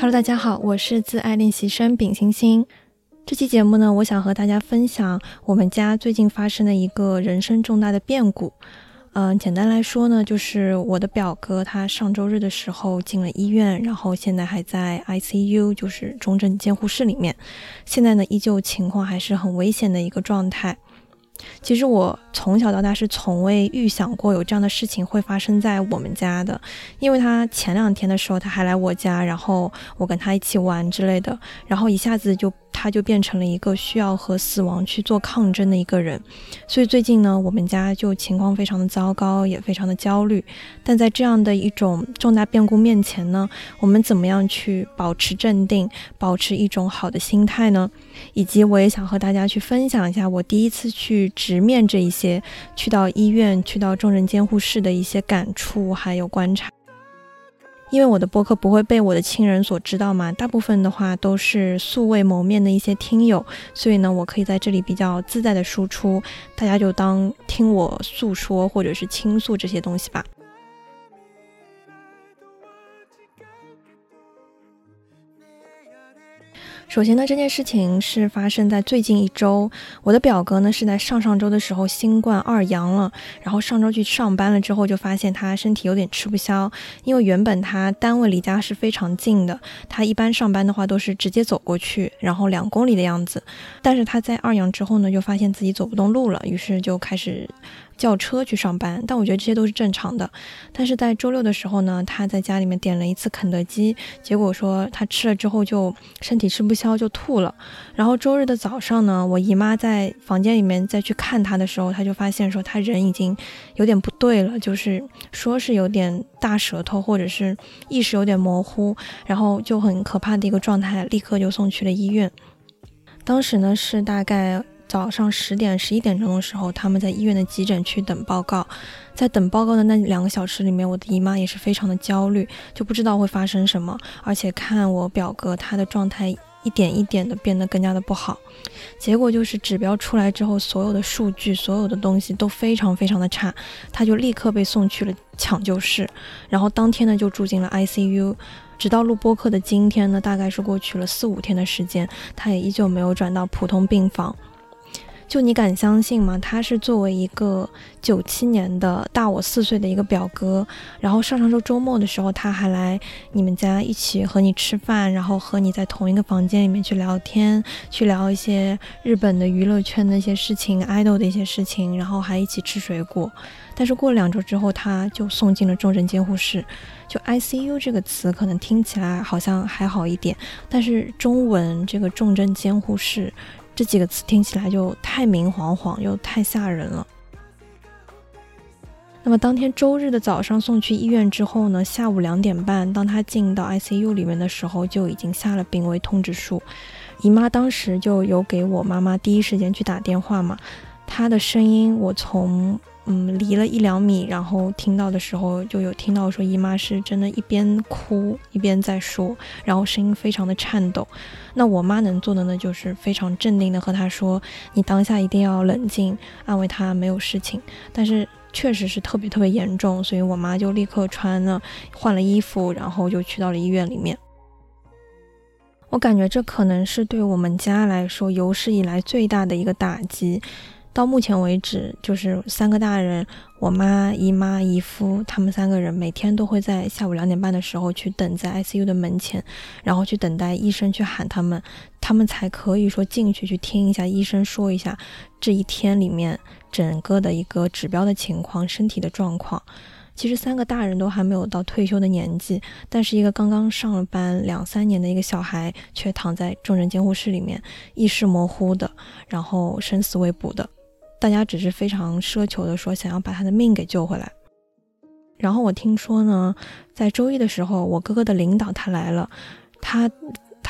Hello，大家好，我是自爱练习生丙星星。这期节目呢，我想和大家分享我们家最近发生的一个人生重大的变故。嗯，简单来说呢，就是我的表哥他上周日的时候进了医院，然后现在还在 ICU，就是重症监护室里面。现在呢，依旧情况还是很危险的一个状态。其实我从小到大是从未预想过有这样的事情会发生在我们家的，因为他前两天的时候他还来我家，然后我跟他一起玩之类的，然后一下子就。他就变成了一个需要和死亡去做抗争的一个人，所以最近呢，我们家就情况非常的糟糕，也非常的焦虑。但在这样的一种重大变故面前呢，我们怎么样去保持镇定，保持一种好的心态呢？以及我也想和大家去分享一下我第一次去直面这一些，去到医院、去到重症监护室的一些感触还有观察。因为我的播客不会被我的亲人所知道嘛，大部分的话都是素未谋面的一些听友，所以呢，我可以在这里比较自在的输出，大家就当听我诉说或者是倾诉这些东西吧。首先呢，这件事情是发生在最近一周。我的表哥呢是在上上周的时候新冠二阳了，然后上周去上班了之后，就发现他身体有点吃不消。因为原本他单位离家是非常近的，他一般上班的话都是直接走过去，然后两公里的样子。但是他在二阳之后呢，就发现自己走不动路了，于是就开始。叫车去上班，但我觉得这些都是正常的。但是在周六的时候呢，他在家里面点了一次肯德基，结果说他吃了之后就身体吃不消，就吐了。然后周日的早上呢，我姨妈在房间里面再去看他的时候，他就发现说他人已经有点不对了，就是说是有点大舌头，或者是意识有点模糊，然后就很可怕的一个状态，立刻就送去了医院。当时呢是大概。早上十点、十一点钟的时候，他们在医院的急诊区等报告。在等报告的那两个小时里面，我的姨妈也是非常的焦虑，就不知道会发生什么。而且看我表哥他的状态一点一点的变得更加的不好。结果就是指标出来之后，所有的数据、所有的东西都非常非常的差，他就立刻被送去了抢救室，然后当天呢就住进了 ICU。直到录播课的今天呢，大概是过去了四五天的时间，他也依旧没有转到普通病房。就你敢相信吗？他是作为一个九七年的大我四岁的一个表哥，然后上上周周末的时候，他还来你们家一起和你吃饭，然后和你在同一个房间里面去聊天，去聊一些日本的娱乐圈的一些事情、idol 的一些事情，然后还一起吃水果。但是过了两周之后，他就送进了重症监护室。就 ICU 这个词可能听起来好像还好一点，但是中文这个重症监护室。这几个词听起来就太明晃晃又太吓人了。那么当天周日的早上送去医院之后呢，下午两点半，当他进到 ICU 里面的时候，就已经下了病危通知书。姨妈当时就有给我妈妈第一时间去打电话嘛，她的声音我从。嗯，离了一两米，然后听到的时候就有听到说姨妈是真的一边哭一边在说，然后声音非常的颤抖。那我妈能做的呢，就是非常镇定的和她说：“你当下一定要冷静，安慰她没有事情。”但是确实是特别特别严重，所以我妈就立刻穿了换了衣服，然后就去到了医院里面。我感觉这可能是对我们家来说有史以来最大的一个打击。到目前为止，就是三个大人，我妈、姨妈、姨夫，他们三个人每天都会在下午两点半的时候去等在 ICU 的门前，然后去等待医生去喊他们，他们才可以说进去去听一下医生说一下这一天里面整个的一个指标的情况、身体的状况。其实三个大人都还没有到退休的年纪，但是一个刚刚上了班两三年的一个小孩却躺在重症监护室里面，意识模糊的，然后生死未卜的。大家只是非常奢求的说，想要把他的命给救回来。然后我听说呢，在周一的时候，我哥哥的领导他来了，他。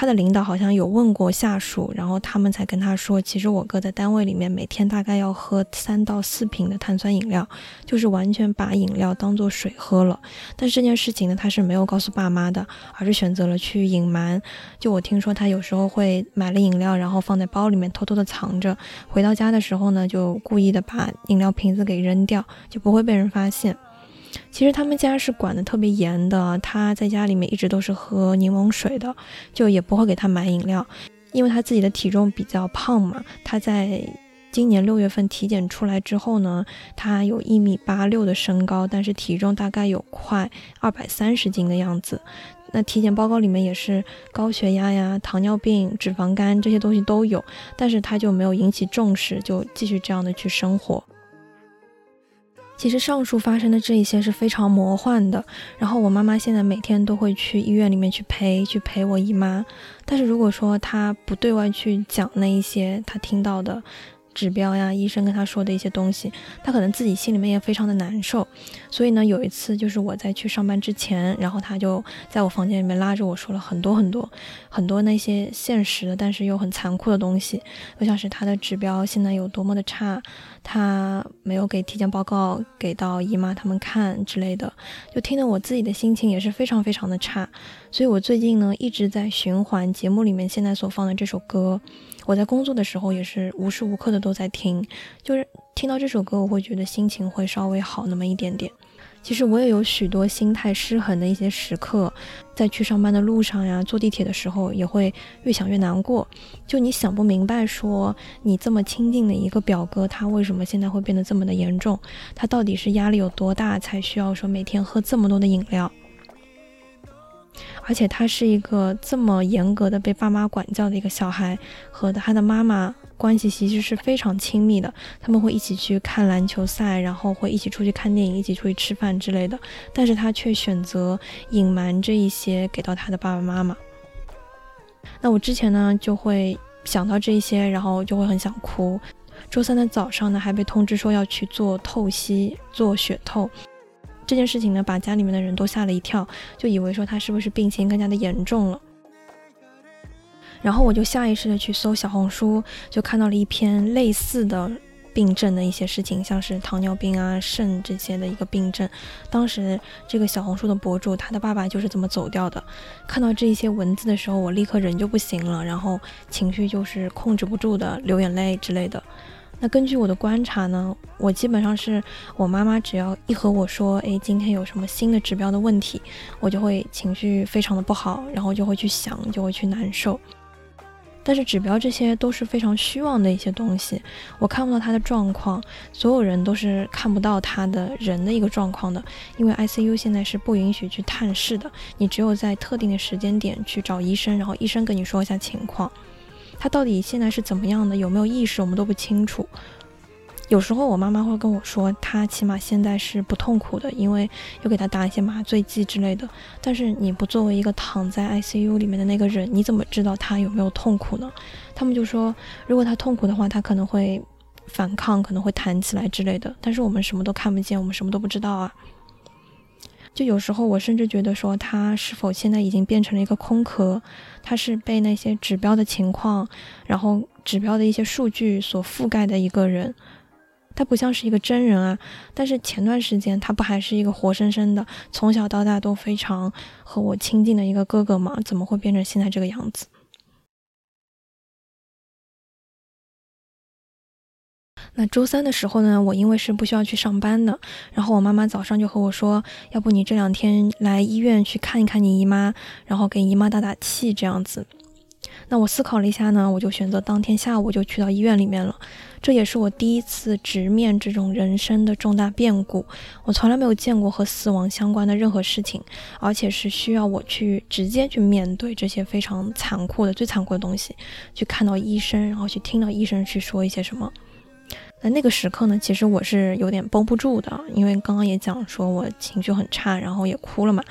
他的领导好像有问过下属，然后他们才跟他说，其实我哥在单位里面每天大概要喝三到四瓶的碳酸饮料，就是完全把饮料当做水喝了。但是这件事情呢，他是没有告诉爸妈的，而是选择了去隐瞒。就我听说，他有时候会买了饮料，然后放在包里面偷偷的藏着，回到家的时候呢，就故意的把饮料瓶子给扔掉，就不会被人发现。其实他们家是管的特别严的，他在家里面一直都是喝柠檬水的，就也不会给他买饮料，因为他自己的体重比较胖嘛。他在今年六月份体检出来之后呢，他有一米八六的身高，但是体重大概有快二百三十斤的样子。那体检报告里面也是高血压呀、糖尿病、脂肪肝这些东西都有，但是他就没有引起重视，就继续这样的去生活。其实上述发生的这一些是非常魔幻的。然后我妈妈现在每天都会去医院里面去陪，去陪我姨妈。但是如果说她不对外去讲那一些她听到的。指标呀，医生跟他说的一些东西，他可能自己心里面也非常的难受。所以呢，有一次就是我在去上班之前，然后他就在我房间里面拉着我说了很多很多很多那些现实的，但是又很残酷的东西，就像是他的指标现在有多么的差，他没有给体检报告给到姨妈他们看之类的，就听得我自己的心情也是非常非常的差。所以我最近呢一直在循环节目里面现在所放的这首歌。我在工作的时候也是无时无刻的都在听，就是听到这首歌，我会觉得心情会稍微好那么一点点。其实我也有许多心态失衡的一些时刻，在去上班的路上呀，坐地铁的时候也会越想越难过。就你想不明白，说你这么亲近的一个表哥，他为什么现在会变得这么的严重？他到底是压力有多大，才需要说每天喝这么多的饮料？而且他是一个这么严格的被爸妈管教的一个小孩，和他的妈妈关系其实是非常亲密的。他们会一起去看篮球赛，然后会一起出去看电影，一起出去吃饭之类的。但是他却选择隐瞒这一些给到他的爸爸妈妈。那我之前呢就会想到这些，然后就会很想哭。周三的早上呢还被通知说要去做透析，做血透。这件事情呢，把家里面的人都吓了一跳，就以为说他是不是病情更加的严重了。然后我就下意识的去搜小红书，就看到了一篇类似的病症的一些事情，像是糖尿病啊、肾这些的一个病症。当时这个小红书的博主，他的爸爸就是这么走掉的。看到这一些文字的时候，我立刻人就不行了，然后情绪就是控制不住的流眼泪之类的。那根据我的观察呢，我基本上是我妈妈只要一和我说，哎，今天有什么新的指标的问题，我就会情绪非常的不好，然后就会去想，就会去难受。但是指标这些都是非常虚妄的一些东西，我看不到他的状况，所有人都是看不到他的人的一个状况的，因为 ICU 现在是不允许去探视的，你只有在特定的时间点去找医生，然后医生跟你说一下情况。他到底现在是怎么样的？有没有意识？我们都不清楚。有时候我妈妈会跟我说，他起码现在是不痛苦的，因为又给他打一些麻醉剂之类的。但是你不作为一个躺在 ICU 里面的那个人，你怎么知道他有没有痛苦呢？他们就说，如果他痛苦的话，他可能会反抗，可能会弹起来之类的。但是我们什么都看不见，我们什么都不知道啊。就有时候我甚至觉得说，他是否现在已经变成了一个空壳？他是被那些指标的情况，然后指标的一些数据所覆盖的一个人，他不像是一个真人啊。但是前段时间他不还是一个活生生的，从小到大都非常和我亲近的一个哥哥吗？怎么会变成现在这个样子？那周三的时候呢，我因为是不需要去上班的，然后我妈妈早上就和我说，要不你这两天来医院去看一看你姨妈，然后给姨妈打打气这样子。那我思考了一下呢，我就选择当天下午就去到医院里面了。这也是我第一次直面这种人生的重大变故，我从来没有见过和死亡相关的任何事情，而且是需要我去直接去面对这些非常残酷的、最残酷的东西，去看到医生，然后去听到医生去说一些什么。那那个时刻呢，其实我是有点绷不住的，因为刚刚也讲说我情绪很差，然后也哭了嘛，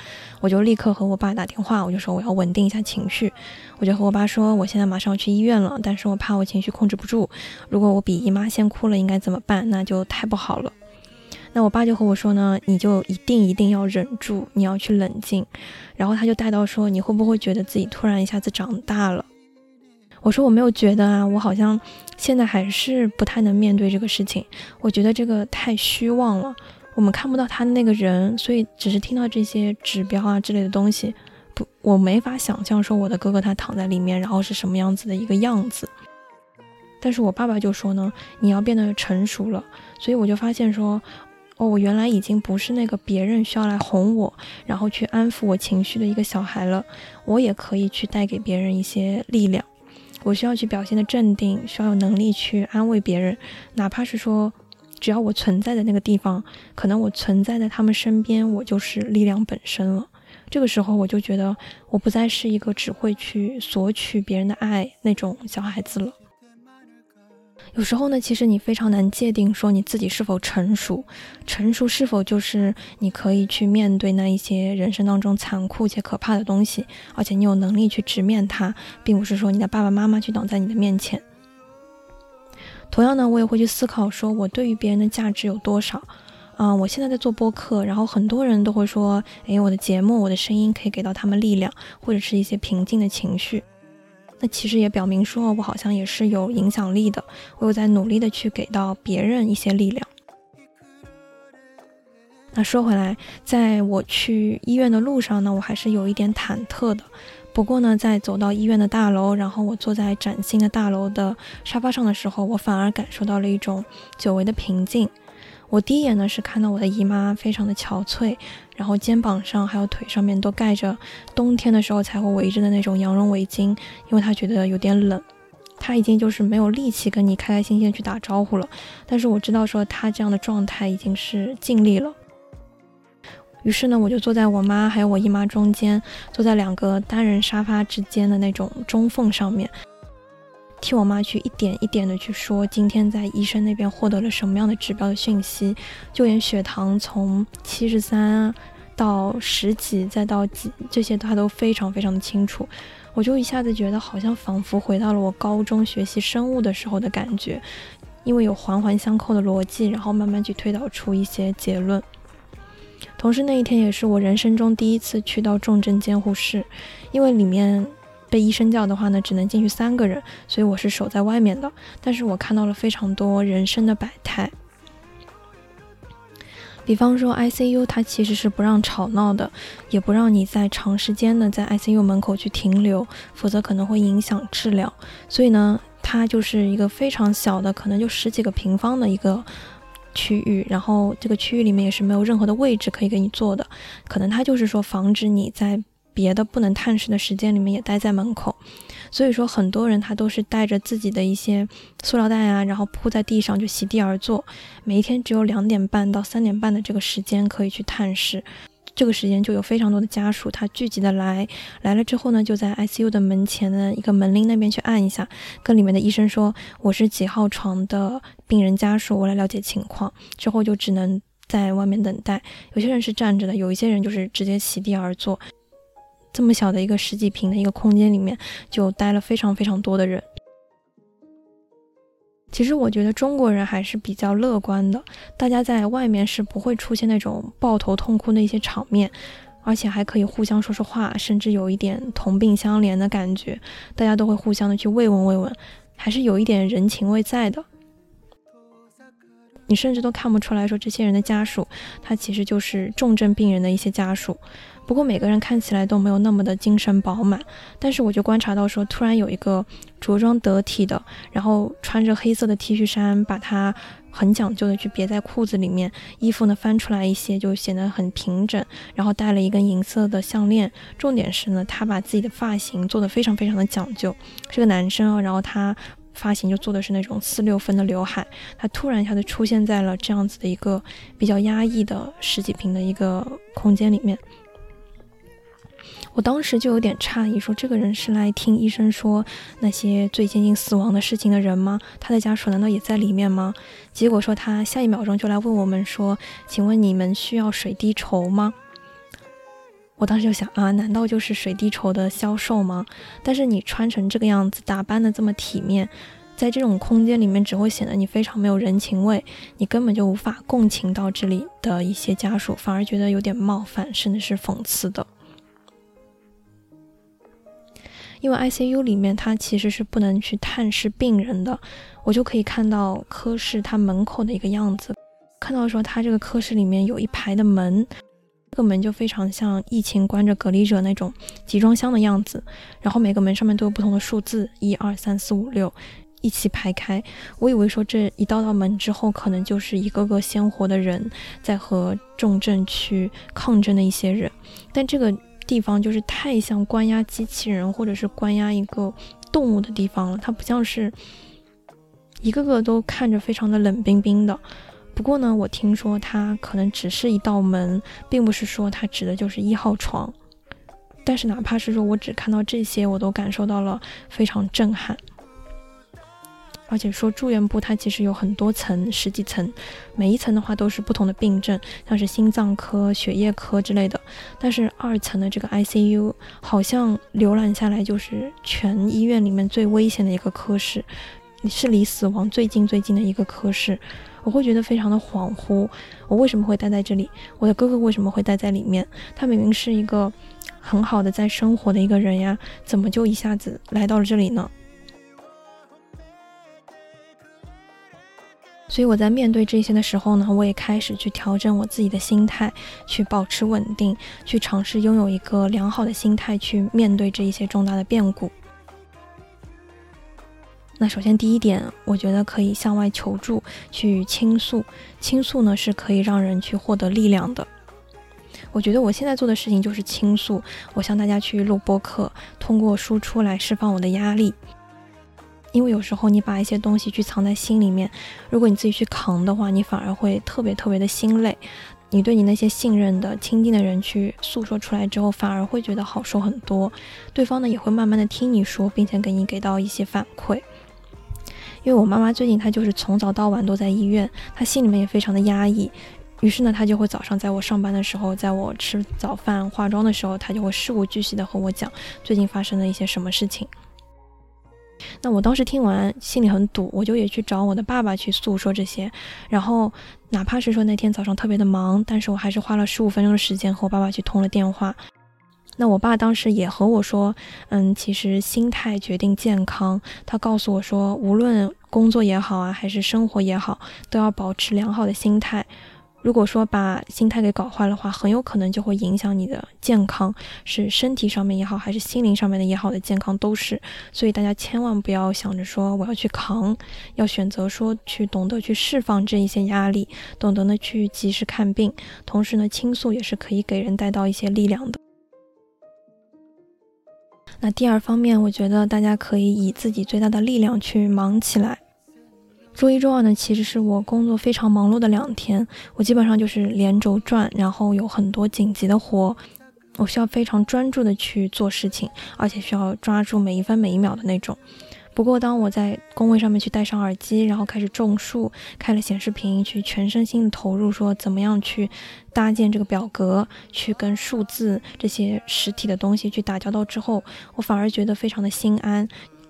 我就立刻和我爸打电话，我就说我要稳定一下情绪，我就和我爸说我现在马上要去医院了，但是我怕我情绪控制不住，如果我比姨妈先哭了，应该怎么办？那就太不好了。那我爸就和我说呢，你就一定一定要忍住，你要去冷静，然后他就带到说你会不会觉得自己突然一下子长大了？我说我没有觉得啊，我好像现在还是不太能面对这个事情。我觉得这个太虚妄了，我们看不到他那个人，所以只是听到这些指标啊之类的东西，不，我没法想象说我的哥哥他躺在里面，然后是什么样子的一个样子。但是我爸爸就说呢，你要变得成熟了，所以我就发现说，哦，我原来已经不是那个别人需要来哄我，然后去安抚我情绪的一个小孩了，我也可以去带给别人一些力量。我需要去表现的镇定，需要有能力去安慰别人，哪怕是说，只要我存在的那个地方，可能我存在在他们身边，我就是力量本身了。这个时候，我就觉得我不再是一个只会去索取别人的爱那种小孩子了。有时候呢，其实你非常难界定说你自己是否成熟，成熟是否就是你可以去面对那一些人生当中残酷且可怕的东西，而且你有能力去直面它，并不是说你的爸爸妈妈去挡在你的面前。同样呢，我也会去思考说我对于别人的价值有多少。啊，我现在在做播客，然后很多人都会说，诶，我的节目，我的声音可以给到他们力量，或者是一些平静的情绪。那其实也表明说，我好像也是有影响力的，我有在努力的去给到别人一些力量。那说回来，在我去医院的路上呢，我还是有一点忐忑的。不过呢，在走到医院的大楼，然后我坐在崭新的大楼的沙发上的时候，我反而感受到了一种久违的平静。我第一眼呢是看到我的姨妈非常的憔悴，然后肩膀上还有腿上面都盖着冬天的时候才会围着的那种羊绒围巾，因为她觉得有点冷，她已经就是没有力气跟你开开心心去打招呼了。但是我知道说她这样的状态已经是尽力了。于是呢，我就坐在我妈还有我姨妈中间，坐在两个单人沙发之间的那种中缝上面。替我妈去一点一点的去说，今天在医生那边获得了什么样的指标的讯息，就连血糖从七十三到十几再到几，这些她都非常非常的清楚。我就一下子觉得好像仿佛回到了我高中学习生物的时候的感觉，因为有环环相扣的逻辑，然后慢慢去推导出一些结论。同时那一天也是我人生中第一次去到重症监护室，因为里面。被医生叫的话呢，只能进去三个人，所以我是守在外面的。但是我看到了非常多人生的百态，比方说 ICU，它其实是不让吵闹的，也不让你在长时间的在 ICU 门口去停留，否则可能会影响治疗。所以呢，它就是一个非常小的，可能就十几个平方的一个区域，然后这个区域里面也是没有任何的位置可以给你坐的，可能它就是说防止你在。别的不能探视的时间里面也待在门口，所以说很多人他都是带着自己的一些塑料袋啊，然后铺在地上就席地而坐。每一天只有两点半到三点半的这个时间可以去探视，这个时间就有非常多的家属他聚集的来，来了之后呢，就在 ICU 的门前的一个门铃那边去按一下，跟里面的医生说我是几号床的病人家属，我来了解情况，之后就只能在外面等待。有些人是站着的，有一些人就是直接席地而坐。这么小的一个十几平的一个空间里面，就待了非常非常多的人。其实我觉得中国人还是比较乐观的，大家在外面是不会出现那种抱头痛哭的一些场面，而且还可以互相说说话，甚至有一点同病相怜的感觉，大家都会互相的去慰问慰问，还是有一点人情味在的。你甚至都看不出来说这些人的家属，他其实就是重症病人的一些家属。不过每个人看起来都没有那么的精神饱满，但是我就观察到说，突然有一个着装得体的，然后穿着黑色的 T 恤衫，把它很讲究的去别在裤子里面，衣服呢翻出来一些就显得很平整，然后戴了一根银色的项链，重点是呢，他把自己的发型做得非常非常的讲究，是个男生啊，然后他发型就做的是那种四六分的刘海，他突然一下子出现在了这样子的一个比较压抑的十几平的一个空间里面。我当时就有点诧异，说这个人是来听医生说那些最接近死亡的事情的人吗？他的家属难道也在里面吗？结果说他下一秒钟就来问我们说：“请问你们需要水滴筹吗？”我当时就想啊，难道就是水滴筹的销售吗？但是你穿成这个样子，打扮的这么体面，在这种空间里面，只会显得你非常没有人情味，你根本就无法共情到这里的一些家属，反而觉得有点冒犯，甚至是讽刺的。因为 ICU 里面它其实是不能去探视病人的，我就可以看到科室它门口的一个样子，看到说它这个科室里面有一排的门，这个门就非常像疫情关着隔离者那种集装箱的样子，然后每个门上面都有不同的数字，一二三四五六，一起排开。我以为说这一道道门之后，可能就是一个个鲜活的人在和重症去抗争的一些人，但这个地方就是太像关押机器人或者是关押一个动物的地方了，它不像是一个个都看着非常的冷冰冰的。不过呢，我听说它可能只是一道门，并不是说它指的就是一号床。但是哪怕是说我只看到这些，我都感受到了非常震撼。而且说住院部它其实有很多层，十几层，每一层的话都是不同的病症，像是心脏科、血液科之类的。但是二层的这个 ICU 好像浏览下来就是全医院里面最危险的一个科室，是离死亡最近最近的一个科室。我会觉得非常的恍惚，我为什么会待在这里？我的哥哥为什么会待在里面？他明明是一个很好的在生活的一个人呀，怎么就一下子来到了这里呢？所以我在面对这些的时候呢，我也开始去调整我自己的心态，去保持稳定，去尝试拥有一个良好的心态去面对这一些重大的变故。那首先第一点，我觉得可以向外求助，去倾诉。倾诉呢是可以让人去获得力量的。我觉得我现在做的事情就是倾诉，我向大家去录播客，通过输出来释放我的压力。因为有时候你把一些东西去藏在心里面，如果你自己去扛的话，你反而会特别特别的心累。你对你那些信任的、亲近的人去诉说出来之后，反而会觉得好受很多。对方呢也会慢慢的听你说，并且给你给到一些反馈。因为我妈妈最近她就是从早到晚都在医院，她心里面也非常的压抑。于是呢，她就会早上在我上班的时候，在我吃早饭、化妆的时候，她就会事无巨细的和我讲最近发生了一些什么事情。那我当时听完心里很堵，我就也去找我的爸爸去诉说这些。然后哪怕是说那天早上特别的忙，但是我还是花了十五分钟的时间和我爸爸去通了电话。那我爸当时也和我说，嗯，其实心态决定健康。他告诉我说，无论工作也好啊，还是生活也好，都要保持良好的心态。如果说把心态给搞坏的话，很有可能就会影响你的健康，是身体上面也好，还是心灵上面的也好的健康都是。所以大家千万不要想着说我要去扛，要选择说去懂得去释放这一些压力，懂得呢去及时看病，同时呢倾诉也是可以给人带到一些力量的。那第二方面，我觉得大家可以以自己最大的力量去忙起来。周一、周二呢，其实是我工作非常忙碌的两天，我基本上就是连轴转，然后有很多紧急的活，我需要非常专注的去做事情，而且需要抓住每一分每一秒的那种。不过，当我在工位上面去戴上耳机，然后开始种树，开了显示屏，去全身心的投入，说怎么样去搭建这个表格，去跟数字这些实体的东西去打交道之后，我反而觉得非常的心安，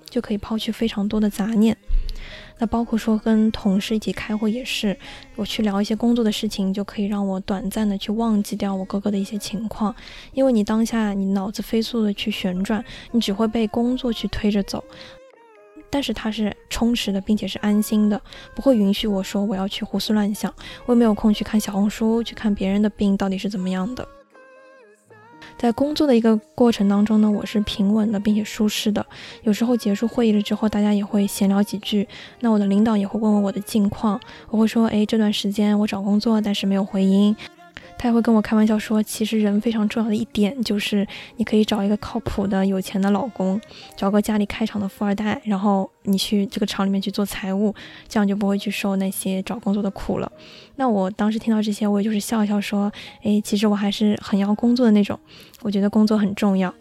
就可以抛去非常多的杂念。那包括说跟同事一起开会也是，我去聊一些工作的事情，就可以让我短暂的去忘记掉我哥哥的一些情况，因为你当下你脑子飞速的去旋转，你只会被工作去推着走。但是它是充实的，并且是安心的，不会允许我说我要去胡思乱想。我也没有空去看小红书，去看别人的病到底是怎么样的。在工作的一个过程当中呢，我是平稳的，并且舒适的。有时候结束会议了之后，大家也会闲聊几句。那我的领导也会问问我的近况，我会说，哎，这段时间我找工作，但是没有回音。他也会跟我开玩笑说，其实人非常重要的一点就是，你可以找一个靠谱的、有钱的老公，找个家里开厂的富二代，然后你去这个厂里面去做财务，这样就不会去受那些找工作的苦了。那我当时听到这些，我也就是笑笑说，哎，其实我还是很要工作的那种，我觉得工作很重要。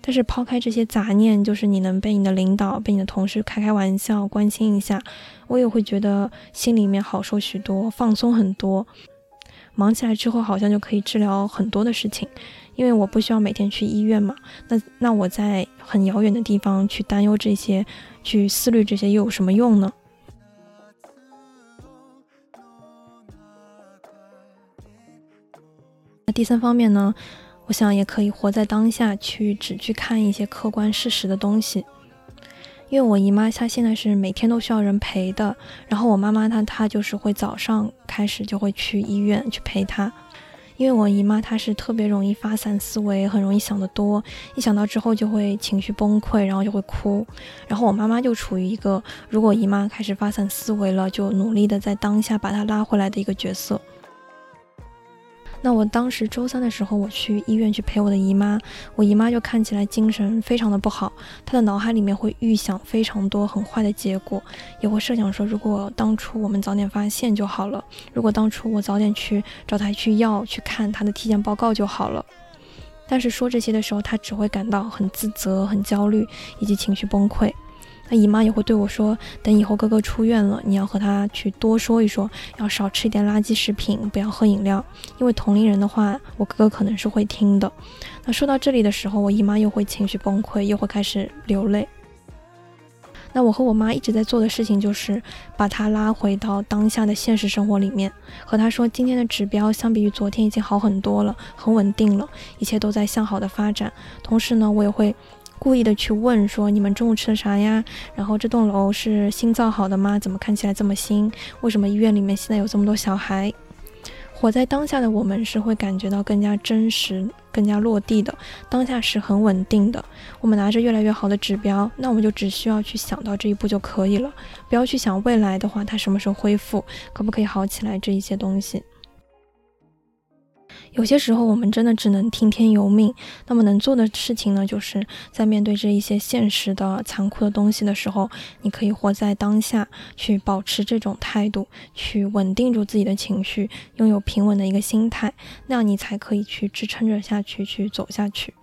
但是抛开这些杂念，就是你能被你的领导、被你的同事开开玩笑、关心一下，我也会觉得心里面好受许多，放松很多。忙起来之后，好像就可以治疗很多的事情，因为我不需要每天去医院嘛。那那我在很遥远的地方去担忧这些，去思虑这些又有什么用呢？那第三方面呢，我想也可以活在当下，去只去看一些客观事实的东西。因为我姨妈她现在是每天都需要人陪的，然后我妈妈她她就是会早上开始就会去医院去陪她，因为我姨妈她是特别容易发散思维，很容易想得多，一想到之后就会情绪崩溃，然后就会哭。然后我妈妈就处于一个，如果姨妈开始发散思维了，就努力的在当下把她拉回来的一个角色。那我当时周三的时候，我去医院去陪我的姨妈，我姨妈就看起来精神非常的不好，她的脑海里面会预想非常多很坏的结果，也会设想说，如果当初我们早点发现就好了，如果当初我早点去找她去要去看她的体检报告就好了。但是说这些的时候，她只会感到很自责、很焦虑以及情绪崩溃。那姨妈也会对我说：“等以后哥哥出院了，你要和他去多说一说，要少吃一点垃圾食品，不要喝饮料。因为同龄人的话，我哥哥可能是会听的。”那说到这里的时候，我姨妈又会情绪崩溃，又会开始流泪。那我和我妈一直在做的事情就是把她拉回到当下的现实生活里面，和她说：“今天的指标相比于昨天已经好很多了，很稳定了，一切都在向好的发展。”同时呢，我也会。故意的去问说你们中午吃的啥呀？然后这栋楼是新造好的吗？怎么看起来这么新？为什么医院里面现在有这么多小孩？活在当下的我们是会感觉到更加真实、更加落地的。当下是很稳定的。我们拿着越来越好的指标，那我们就只需要去想到这一步就可以了，不要去想未来的话它什么时候恢复，可不可以好起来这一些东西。有些时候，我们真的只能听天由命。那么能做的事情呢，就是在面对这一些现实的残酷的东西的时候，你可以活在当下，去保持这种态度，去稳定住自己的情绪，拥有平稳的一个心态，那样你才可以去支撑着下去，去走下去。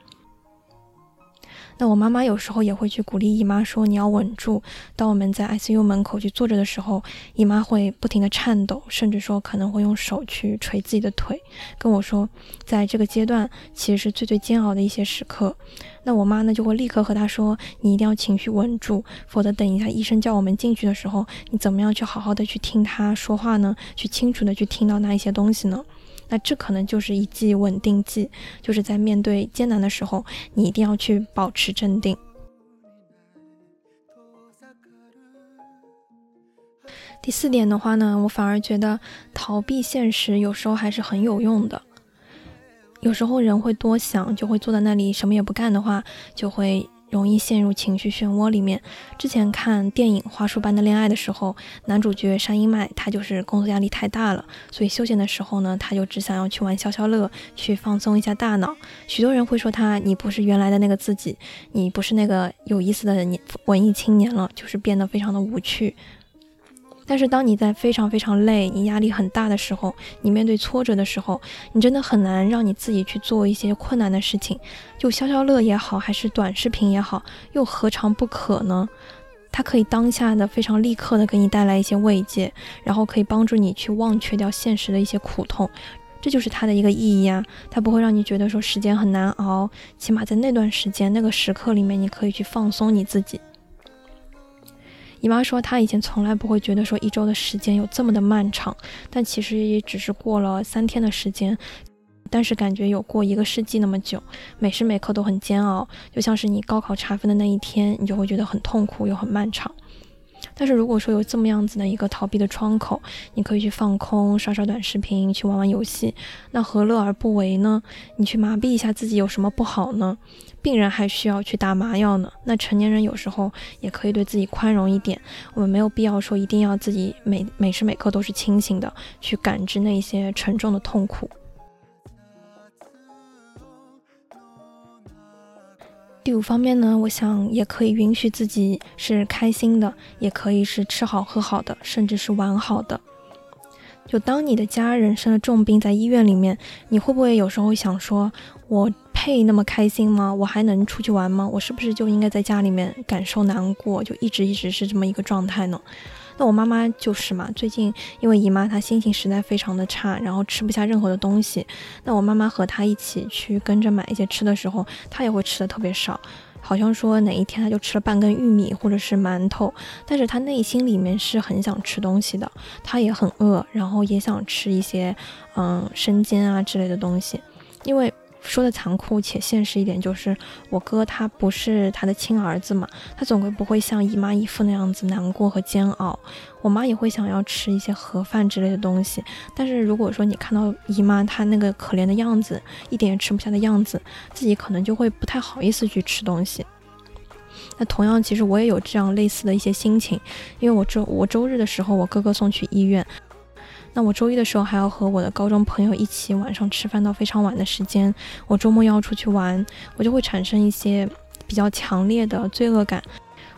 那我妈妈有时候也会去鼓励姨妈说：“你要稳住。”当我们在 ICU 门口去坐着的时候，姨妈会不停的颤抖，甚至说可能会用手去捶自己的腿，跟我说，在这个阶段其实是最最煎熬的一些时刻。那我妈呢就会立刻和她说：“你一定要情绪稳住，否则等一下医生叫我们进去的时候，你怎么样去好好的去听他说话呢？去清楚的去听到那一些东西呢？”那这可能就是一剂稳定剂，就是在面对艰难的时候，你一定要去保持镇定。第四点的话呢，我反而觉得逃避现实有时候还是很有用的。有时候人会多想，就会坐在那里什么也不干的话，就会。容易陷入情绪漩涡里面。之前看电影《花束般的恋爱》的时候，男主角山阴麦他就是工作压力太大了，所以休闲的时候呢，他就只想要去玩消消乐，去放松一下大脑。许多人会说他，你不是原来的那个自己，你不是那个有意思的年文艺青年了，就是变得非常的无趣。但是当你在非常非常累、你压力很大的时候，你面对挫折的时候，你真的很难让你自己去做一些困难的事情。就消消乐也好，还是短视频也好，又何尝不可呢？它可以当下的非常立刻的给你带来一些慰藉，然后可以帮助你去忘却掉现实的一些苦痛，这就是它的一个意义啊！它不会让你觉得说时间很难熬，起码在那段时间、那个时刻里面，你可以去放松你自己。姨妈说，她以前从来不会觉得说一周的时间有这么的漫长，但其实也只是过了三天的时间，但是感觉有过一个世纪那么久，每时每刻都很煎熬，就像是你高考查分的那一天，你就会觉得很痛苦又很漫长。但是如果说有这么样子的一个逃避的窗口，你可以去放空，刷刷短视频，去玩玩游戏，那何乐而不为呢？你去麻痹一下自己有什么不好呢？病人还需要去打麻药呢。那成年人有时候也可以对自己宽容一点，我们没有必要说一定要自己每每时每刻都是清醒的，去感知那一些沉重的痛苦。第五方面呢，我想也可以允许自己是开心的，也可以是吃好喝好的，甚至是玩好的。就当你的家人生了重病在医院里面，你会不会有时候想说，我配那么开心吗？我还能出去玩吗？我是不是就应该在家里面感受难过，就一直一直是这么一个状态呢？那我妈妈就是嘛，最近因为姨妈她心情实在非常的差，然后吃不下任何的东西。那我妈妈和她一起去跟着买一些吃的时候，她也会吃的特别少，好像说哪一天她就吃了半根玉米或者是馒头，但是她内心里面是很想吃东西的，她也很饿，然后也想吃一些嗯生煎啊之类的东西，因为说的残酷且现实一点，就是我哥他不是他的亲儿子嘛，他总归不会像姨妈姨父那样子难过和煎熬。我妈也会想要吃一些盒饭之类的东西，但是如果说你看到姨妈她那个可怜的样子，一点也吃不下的样子，自己可能就会不太好意思去吃东西。那同样，其实我也有这样类似的一些心情，因为我周我周日的时候，我哥哥送去医院。那我周一的时候还要和我的高中朋友一起晚上吃饭到非常晚的时间，我周末要出去玩，我就会产生一些比较强烈的罪恶感。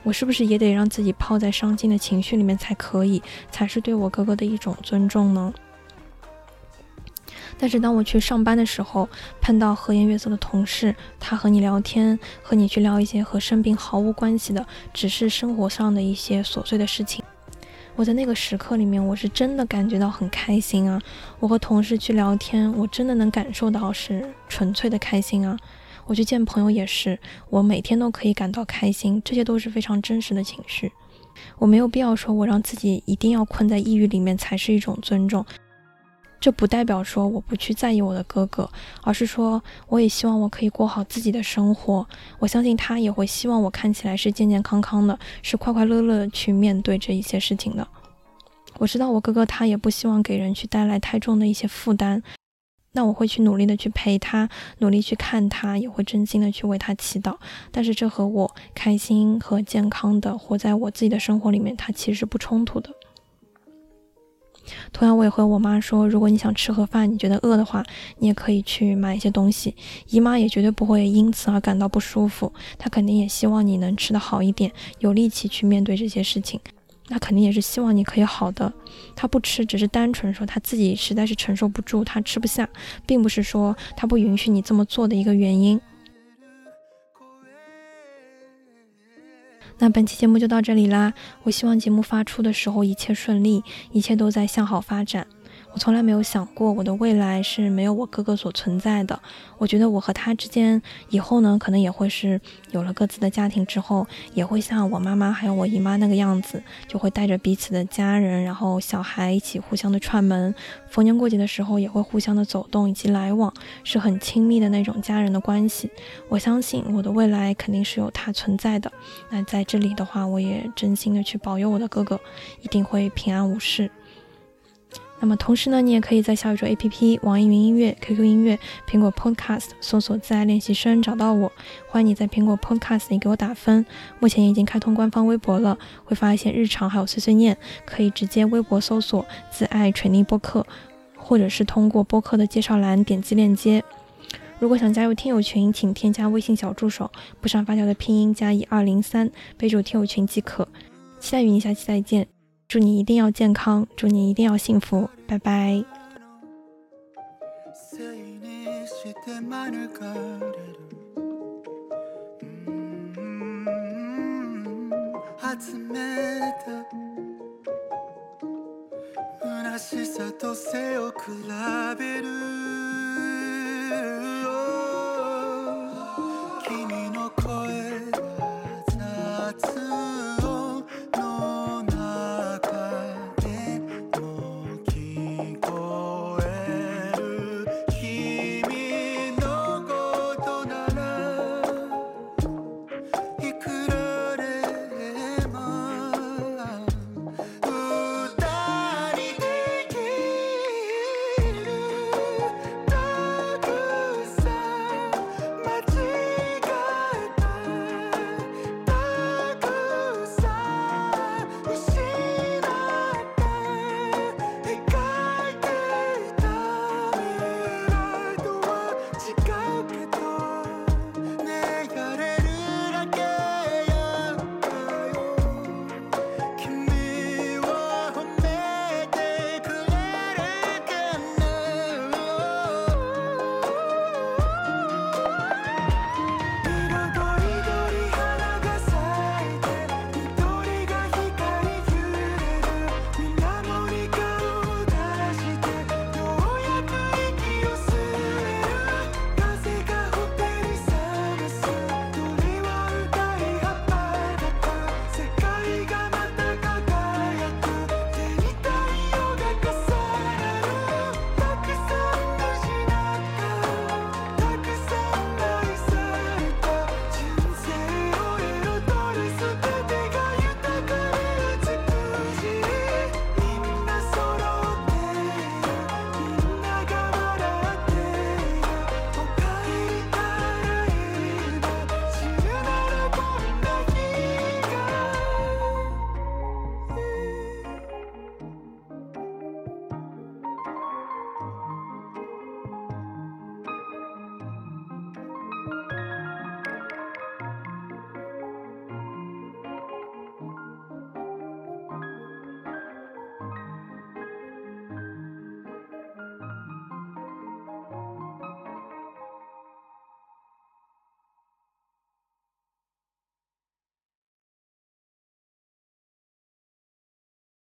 我是不是也得让自己泡在伤心的情绪里面才可以，才是对我哥哥的一种尊重呢？但是当我去上班的时候，碰到和颜悦色的同事，他和你聊天，和你去聊一些和生病毫无关系的，只是生活上的一些琐碎的事情。我在那个时刻里面，我是真的感觉到很开心啊！我和同事去聊天，我真的能感受到是纯粹的开心啊！我去见朋友也是，我每天都可以感到开心，这些都是非常真实的情绪。我没有必要说我让自己一定要困在抑郁里面才是一种尊重，这不代表说我不去在意我的哥哥，而是说我也希望我可以过好自己的生活。我相信他也会希望我看起来是健健康康的，是快快乐乐的去面对这一些事情的。我知道我哥哥他也不希望给人去带来太重的一些负担，那我会去努力的去陪他，努力去看他，也会真心的去为他祈祷。但是这和我开心和健康的活在我自己的生活里面，它其实是不冲突的。同样，我也和我妈说，如果你想吃盒饭，你觉得饿的话，你也可以去买一些东西。姨妈也绝对不会因此而感到不舒服，她肯定也希望你能吃得好一点，有力气去面对这些事情。那肯定也是希望你可以好的。他不吃，只是单纯说他自己实在是承受不住，他吃不下，并不是说他不允许你这么做的一个原因。那本期节目就到这里啦，我希望节目发出的时候一切顺利，一切都在向好发展。我从来没有想过我的未来是没有我哥哥所存在的。我觉得我和他之间以后呢，可能也会是有了各自的家庭之后，也会像我妈妈还有我姨妈那个样子，就会带着彼此的家人，然后小孩一起互相的串门，逢年过节的时候也会互相的走动以及来往，是很亲密的那种家人的关系。我相信我的未来肯定是有他存在的。那在这里的话，我也真心的去保佑我的哥哥，一定会平安无事。那么同时呢，你也可以在小宇宙 APP、网易云音乐、QQ 音乐、苹果 Podcast 搜索“自爱练习生”找到我。欢迎你在苹果 Podcast 里给我打分。目前已经开通官方微博了，会发一些日常还有碎碎念，可以直接微博搜索“自爱锤泥播客”，或者是通过播客的介绍栏点击链接。如果想加入听友群，请添加微信小助手“不上发条”的拼音加一二零三，备注听友群即可。期待与你下期再见。祝你一定要健康，祝你一定要幸福，拜拜。